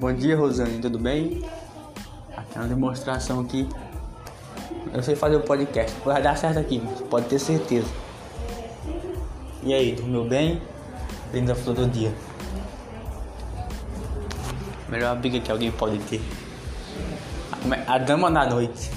Bom dia, Rosane, tudo bem? Aqui é uma demonstração aqui. Eu sei fazer o um podcast, vai dar certo aqui, pode ter certeza. E aí, dormiu bem? Bem-vindo flor do dia. Melhor briga que alguém pode ter. A dama na noite.